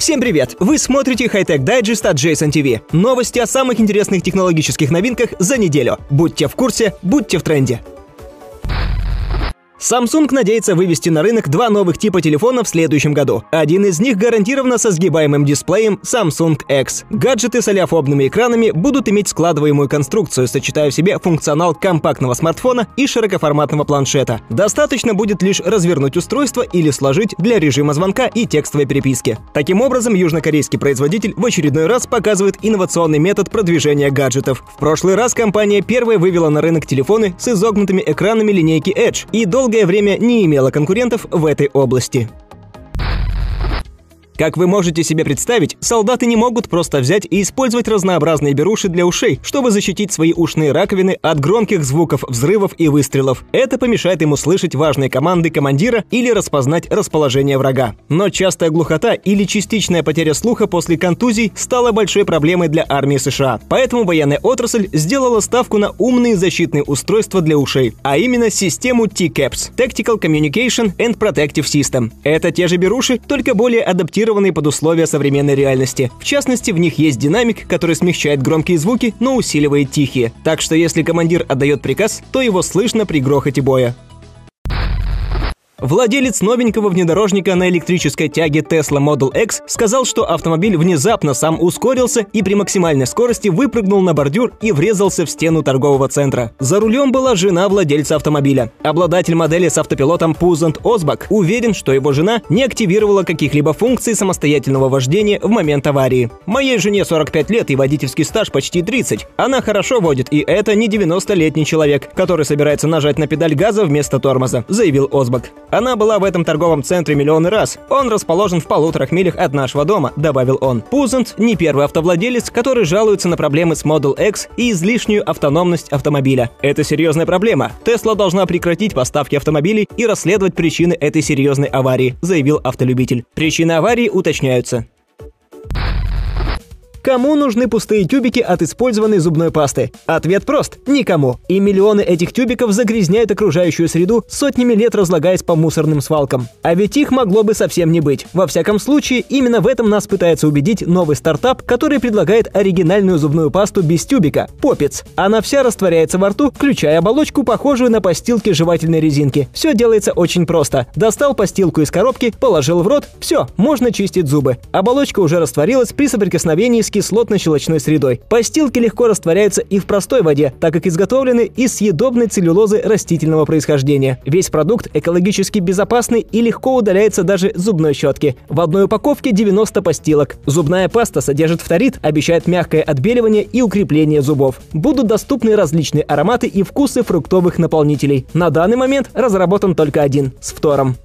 Всем привет! Вы смотрите Хайтек Дайджест от Jason TV. Новости о самых интересных технологических новинках за неделю. Будьте в курсе, будьте в тренде. Samsung надеется вывести на рынок два новых типа телефона в следующем году. Один из них гарантированно со сгибаемым дисплеем Samsung X. Гаджеты с аляфобными экранами будут иметь складываемую конструкцию, сочетая в себе функционал компактного смартфона и широкоформатного планшета. Достаточно будет лишь развернуть устройство или сложить для режима звонка и текстовой переписки. Таким образом, южнокорейский производитель в очередной раз показывает инновационный метод продвижения гаджетов. В прошлый раз компания первая вывела на рынок телефоны с изогнутыми экранами линейки Edge и долго долгое время не имела конкурентов в этой области. Как вы можете себе представить, солдаты не могут просто взять и использовать разнообразные беруши для ушей, чтобы защитить свои ушные раковины от громких звуков взрывов и выстрелов. Это помешает ему слышать важные команды командира или распознать расположение врага. Но частая глухота или частичная потеря слуха после контузий стала большой проблемой для армии США. Поэтому военная отрасль сделала ставку на умные защитные устройства для ушей, а именно систему T-CAPS – Tactical Communication and Protective System. Это те же беруши, только более адаптированные адаптированные под условия современной реальности. В частности, в них есть динамик, который смягчает громкие звуки, но усиливает тихие. Так что если командир отдает приказ, то его слышно при грохоте боя. Владелец новенького внедорожника на электрической тяге Tesla Model X сказал, что автомобиль внезапно сам ускорился и при максимальной скорости выпрыгнул на бордюр и врезался в стену торгового центра. За рулем была жена владельца автомобиля. Обладатель модели с автопилотом Пузант Озбак уверен, что его жена не активировала каких-либо функций самостоятельного вождения в момент аварии. «Моей жене 45 лет и водительский стаж почти 30. Она хорошо водит, и это не 90-летний человек, который собирается нажать на педаль газа вместо тормоза», заявил Озбак. Она была в этом торговом центре миллионы раз. Он расположен в полуторах милях от нашего дома, добавил он. Пузант не первый автовладелец, который жалуется на проблемы с Model X и излишнюю автономность автомобиля. Это серьезная проблема. Тесла должна прекратить поставки автомобилей и расследовать причины этой серьезной аварии, заявил автолюбитель. Причины аварии уточняются. Кому нужны пустые тюбики от использованной зубной пасты? Ответ прост – никому. И миллионы этих тюбиков загрязняют окружающую среду, сотнями лет разлагаясь по мусорным свалкам. А ведь их могло бы совсем не быть. Во всяком случае, именно в этом нас пытается убедить новый стартап, который предлагает оригинальную зубную пасту без тюбика – Попец. Она вся растворяется во рту, включая оболочку, похожую на постилки жевательной резинки. Все делается очень просто. Достал постилку из коробки, положил в рот – все, можно чистить зубы. Оболочка уже растворилась при соприкосновении с с кислотно-щелочной средой. Постилки легко растворяются и в простой воде, так как изготовлены из съедобной целлюлозы растительного происхождения. Весь продукт экологически безопасный и легко удаляется даже зубной щетки. В одной упаковке 90 постилок. Зубная паста содержит фторид, обещает мягкое отбеливание и укрепление зубов. Будут доступны различные ароматы и вкусы фруктовых наполнителей. На данный момент разработан только один – с фтором.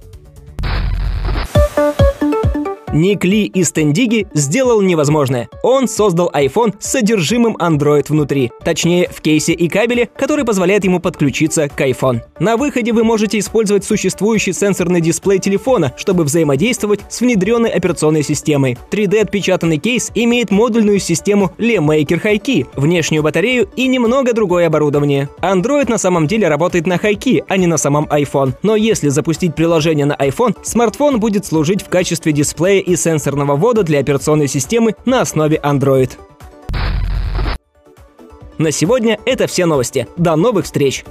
Ник Ли из Тендиги сделал невозможное. Он создал iPhone с содержимым Android внутри. Точнее, в кейсе и кабеле, который позволяет ему подключиться к iPhone. На выходе вы можете использовать существующий сенсорный дисплей телефона, чтобы взаимодействовать с внедренной операционной системой. 3D-отпечатанный кейс имеет модульную систему LeMaker High-Key, внешнюю батарею и немного другое оборудование. Android на самом деле работает на High-Key, а не на самом iPhone. Но если запустить приложение на iPhone, смартфон будет служить в качестве дисплея и сенсорного ввода для операционной системы на основе Android. На сегодня это все новости. До новых встреч!